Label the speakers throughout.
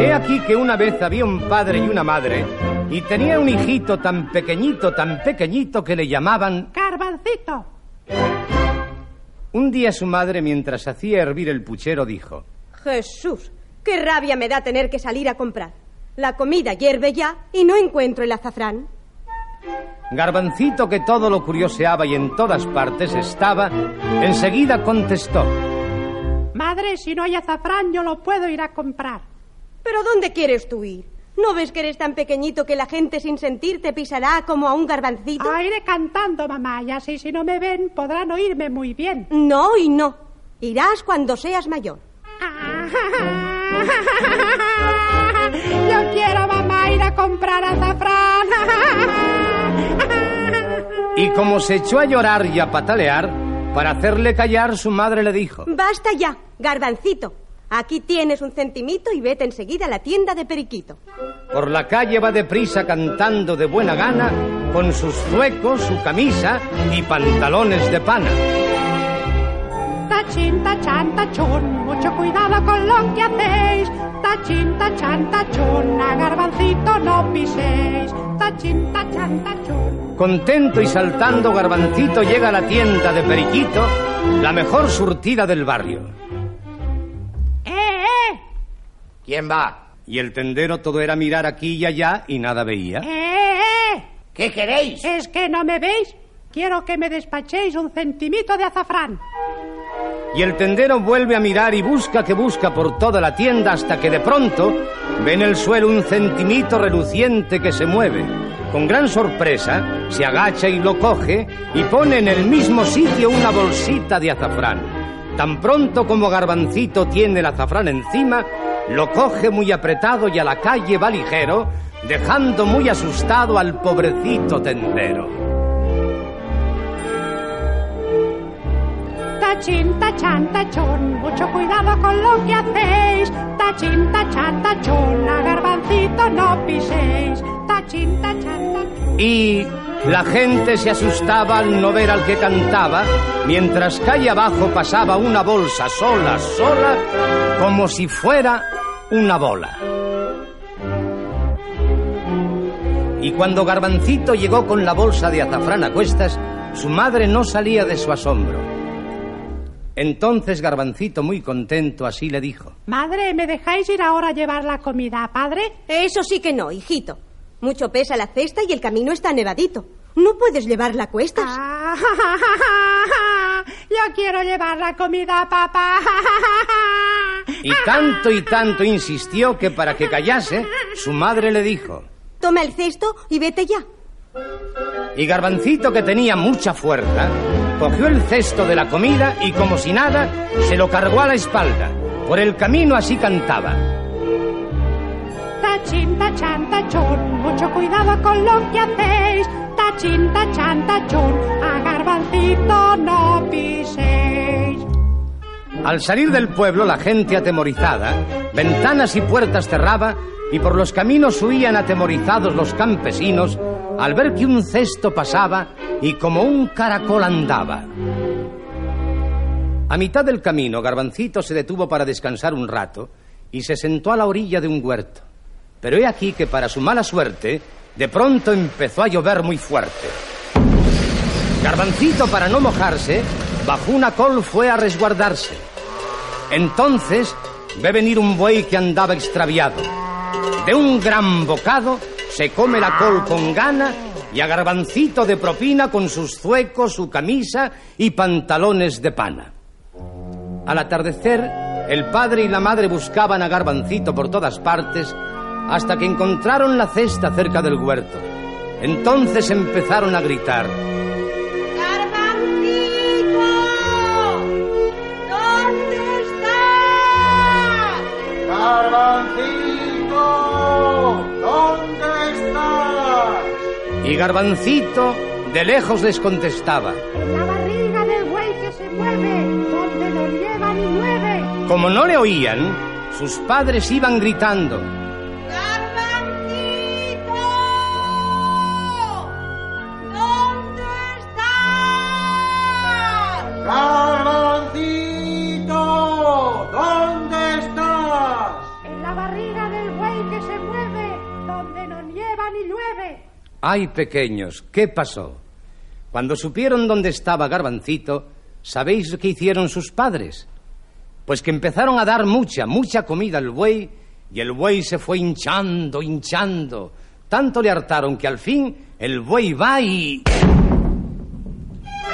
Speaker 1: He aquí que una vez había un padre y una madre y tenía un hijito tan pequeñito, tan pequeñito que le llamaban
Speaker 2: Garbancito.
Speaker 1: Un día su madre, mientras hacía hervir el puchero, dijo,
Speaker 3: Jesús, qué rabia me da tener que salir a comprar. La comida hierve ya y no encuentro el azafrán.
Speaker 1: Garbancito, que todo lo curioseaba y en todas partes estaba, enseguida contestó.
Speaker 2: Madre, si no hay azafrán, yo lo puedo ir a comprar.
Speaker 3: ¿Pero dónde quieres tú ir? ¿No ves que eres tan pequeñito que la gente sin sentir te pisará como a un garbancito?
Speaker 2: Ah, iré cantando, mamá, y así si no me ven podrán oírme muy bien.
Speaker 3: No y no. Irás cuando seas mayor.
Speaker 2: Yo quiero, mamá, ir a comprar azafrán.
Speaker 1: Y como se echó a llorar y a patalear, para hacerle callar, su madre le dijo,
Speaker 3: Basta ya, garbancito. Aquí tienes un centimito y vete enseguida a la tienda de Periquito.
Speaker 1: Por la calle va deprisa cantando de buena gana, con sus zuecos, su camisa y pantalones de pana.
Speaker 2: Tachín, tachan, tachón, mucho cuidado con lo que hacéis. Tachín, tachan, tachón, a garbancito no piséis. Tachín, tachan, tachón.
Speaker 1: Contento y saltando, Garbancito llega a la tienda de Periquito, la mejor surtida del barrio.
Speaker 2: ¡Eh, eh!
Speaker 4: ¿Quién va?
Speaker 1: Y el tendero todo era mirar aquí y allá y nada veía.
Speaker 2: ¡Eh, eh!
Speaker 4: ¿Qué queréis?
Speaker 2: ¿Es que no me veis? Quiero que me despachéis un centimito de azafrán.
Speaker 1: Y el tendero vuelve a mirar y busca que busca por toda la tienda hasta que de pronto ve en el suelo un centimito reluciente que se mueve. Con gran sorpresa se agacha y lo coge y pone en el mismo sitio una bolsita de azafrán. Tan pronto como Garbancito tiene el azafrán encima, lo coge muy apretado y a la calle va ligero, dejando muy asustado al pobrecito tendero.
Speaker 2: Tachín, tachan, tachón, mucho cuidado con lo que hacéis. Tachín, tachan, tachón, a garbancito no piséis. Tachín, tachan, tachón.
Speaker 1: Y la gente se asustaba al no ver al que cantaba, mientras calle abajo pasaba una bolsa sola, sola, como si fuera una bola. Y cuando Garbancito llegó con la bolsa de azafrán a cuestas, su madre no salía de su asombro. Entonces Garbancito, muy contento, así le dijo.
Speaker 2: Madre, ¿me dejáis ir ahora a llevar la comida, padre?
Speaker 3: Eso sí que no, hijito. Mucho pesa la cesta y el camino está nevadito. No puedes llevarla a cuestas.
Speaker 2: Ah, Yo quiero llevar la comida, papá.
Speaker 1: Y tanto y tanto insistió que para que callase, su madre le dijo.
Speaker 3: Toma el cesto y vete ya.
Speaker 1: Y Garbancito, que tenía mucha fuerza, cogió el cesto de la comida y como si nada, se lo cargó a la espalda. Por el camino así cantaba.
Speaker 2: Tachín, tachan, tachón, mucho cuidado con lo que hacéis. Tachín, tachan, tachón,
Speaker 1: Al salir del pueblo, la gente atemorizada, ventanas y puertas cerraba y por los caminos huían atemorizados los campesinos al ver que un cesto pasaba y como un caracol andaba. A mitad del camino, Garbancito se detuvo para descansar un rato y se sentó a la orilla de un huerto. Pero he aquí que para su mala suerte, de pronto empezó a llover muy fuerte. Garbancito, para no mojarse, bajo una col fue a resguardarse. Entonces ve venir un buey que andaba extraviado. De un gran bocado se come la col con gana y a Garbancito de propina con sus zuecos, su camisa y pantalones de pana. Al atardecer, el padre y la madre buscaban a Garbancito por todas partes hasta que encontraron la cesta cerca del huerto. Entonces empezaron a gritar.
Speaker 3: Garbancito
Speaker 1: de lejos les contestaba.
Speaker 2: En la barriga del buey que se mueve, donde lo lleva ni mueve.
Speaker 1: Como no le oían, sus padres iban gritando. Ay, pequeños, ¿qué pasó? Cuando supieron dónde estaba Garbancito, ¿sabéis que hicieron sus padres? Pues que empezaron a dar mucha, mucha comida al buey y el buey se fue hinchando, hinchando. Tanto le hartaron que al fin el buey va y...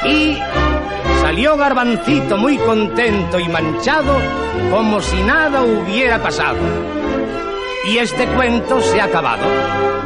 Speaker 1: Y salió Garbancito muy contento y manchado como si nada hubiera pasado. Y este cuento se ha acabado.